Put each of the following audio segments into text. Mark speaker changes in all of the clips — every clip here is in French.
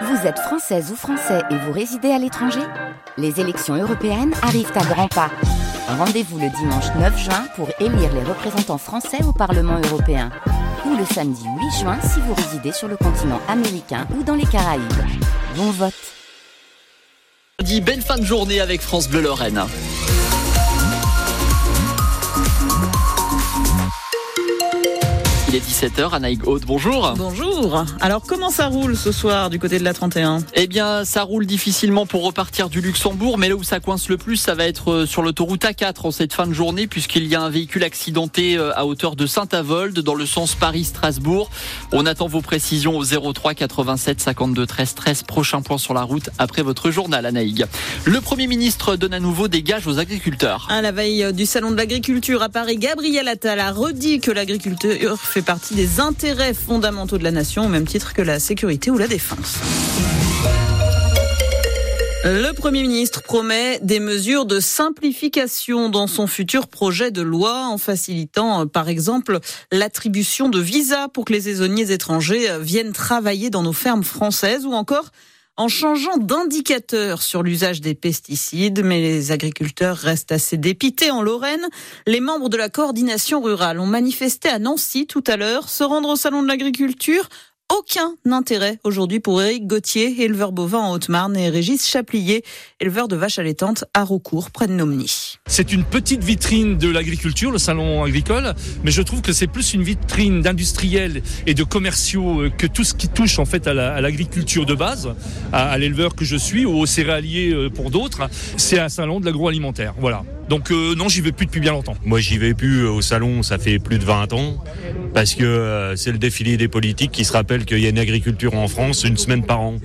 Speaker 1: Vous êtes française ou français et vous résidez à l'étranger Les élections européennes arrivent à grands pas. Rendez-vous le dimanche 9 juin pour élire les représentants français au Parlement européen. Ou le samedi 8 juin si vous résidez sur le continent américain ou dans les Caraïbes. Bon vote
Speaker 2: belle fin de journée avec France Bleu Lorraine. 17h, Anaïg Haute, bonjour.
Speaker 3: Bonjour. Alors comment ça roule ce soir du côté de la 31
Speaker 2: Eh bien, ça roule difficilement pour repartir du Luxembourg, mais là où ça coince le plus, ça va être euh, sur l'autoroute A4 en cette fin de journée, puisqu'il y a un véhicule accidenté euh, à hauteur de Saint-Avold dans le sens Paris-Strasbourg. On attend vos précisions au 03 87 52 13 13. Prochain point sur la route après votre journal, Anaïg. Le Premier ministre donne à nouveau des gages aux agriculteurs.
Speaker 3: À la veille du Salon de l'agriculture à Paris, Gabriel Attal a redit que l'agriculture fait partie des intérêts fondamentaux de la nation, au même titre que la sécurité ou la défense. Le Premier ministre promet des mesures de simplification dans son futur projet de loi en facilitant par exemple l'attribution de visas pour que les saisonniers étrangers viennent travailler dans nos fermes françaises ou encore en changeant d'indicateur sur l'usage des pesticides, mais les agriculteurs restent assez dépités en Lorraine. Les membres de la coordination rurale ont manifesté à Nancy tout à l'heure, se rendre au salon de l'agriculture aucun intérêt aujourd'hui pour Éric Gauthier, éleveur bovin en Haute-Marne, et Régis Chaplier, éleveur de vaches allaitantes à Rocourt, près de Nomny.
Speaker 4: C'est une petite vitrine de l'agriculture, le salon agricole, mais je trouve que c'est plus une vitrine d'industriels et de commerciaux que tout ce qui touche en fait à l'agriculture de base, à, l'éleveur que je suis ou aux céréaliers euh, pour d'autres. C'est un salon de l'agroalimentaire, voilà. Donc euh, non, j'y vais plus depuis bien longtemps.
Speaker 5: Moi, j'y vais plus au salon, ça fait plus de 20 ans, parce que euh, c'est le défilé des politiques qui se rappelle qu'il y a une agriculture en France une semaine par an.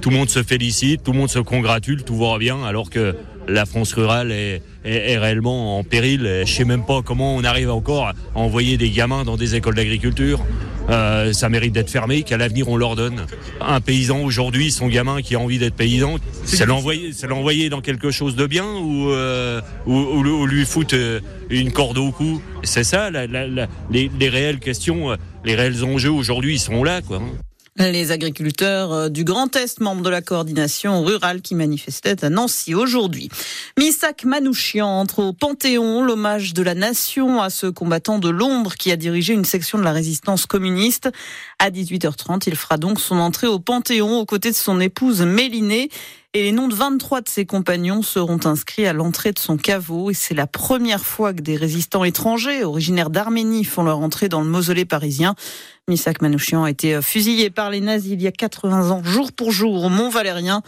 Speaker 5: Tout le monde se félicite, tout le monde se congratule, tout va bien, alors que la France rurale est, réellement en péril. Je sais même pas comment on arrive encore à envoyer des gamins dans des écoles d'agriculture. Euh, ça mérite d'être fermé, qu'à l'avenir on leur donne. Un paysan aujourd'hui, son gamin qui a envie d'être paysan, c'est l'envoyer, c'est l'envoyer dans quelque chose de bien ou, euh, ou, ou, lui foutre euh, une corde au cou. C'est ça, la, la, la, les, les, réelles questions, les réels enjeux aujourd'hui, ils sont là, quoi.
Speaker 3: Les agriculteurs euh, du Grand Est, membres de la coordination rurale qui manifestaient à Nancy aujourd'hui. Misak Manouchian entre au Panthéon, l'hommage de la nation à ce combattant de l'ombre qui a dirigé une section de la résistance communiste. À 18h30, il fera donc son entrée au Panthéon aux côtés de son épouse Mélinée et les noms de 23 de ses compagnons seront inscrits à l'entrée de son caveau. Et c'est la première fois que des résistants étrangers, originaires d'Arménie, font leur entrée dans le mausolée parisien. Misak Manouchian a été fusillé par les nazis il y a 80 ans, jour pour jour, au Mont-Valérien.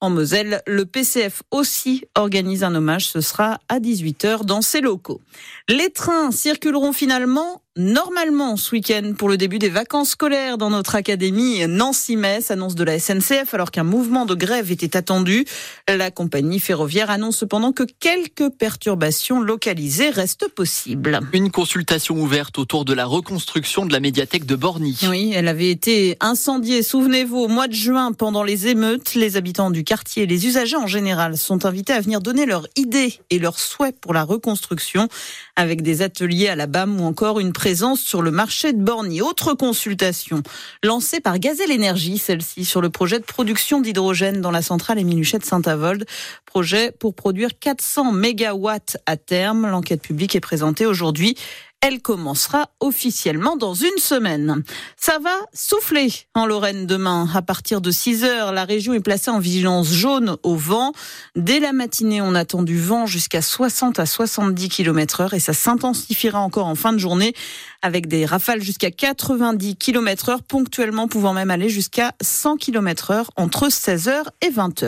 Speaker 3: En Moselle, le PCF aussi organise un hommage. Ce sera à 18h dans ses locaux. Les trains circuleront finalement normalement ce week-end pour le début des vacances scolaires dans notre académie Nancy-Metz, annonce de la SNCF alors qu'un mouvement de grève était attendu. La compagnie ferroviaire annonce cependant que quelques perturbations localisées restent possibles.
Speaker 2: Une consultation ouverte autour de la reconstruction de la médiathèque de Borny.
Speaker 3: Oui, elle avait été incendiée, souvenez-vous, au mois de juin pendant les émeutes. Les habitants du quartier et les usagers en général sont invités à venir donner leurs idées et leurs souhaits pour la reconstruction avec des ateliers à la BAM ou encore une présence sur le marché de Borny. Autre consultation lancée par Gazelle Énergie, celle-ci sur le projet de production d'hydrogène dans la centrale Émiluchet de Saint-Avold. Projet pour produire 400 mégawatts à terme. L'enquête publique est présentée aujourd'hui. Elle commencera officiellement dans une semaine. Ça va souffler en Lorraine demain. À partir de 6 heures, la région est placée en vigilance jaune au vent. Dès la matinée, on attend du vent jusqu'à 60 à 70 km heure et ça s'intensifiera encore en fin de journée avec des rafales jusqu'à 90 km heure, ponctuellement pouvant même aller jusqu'à 100 km heure entre 16 heures et 20 heures.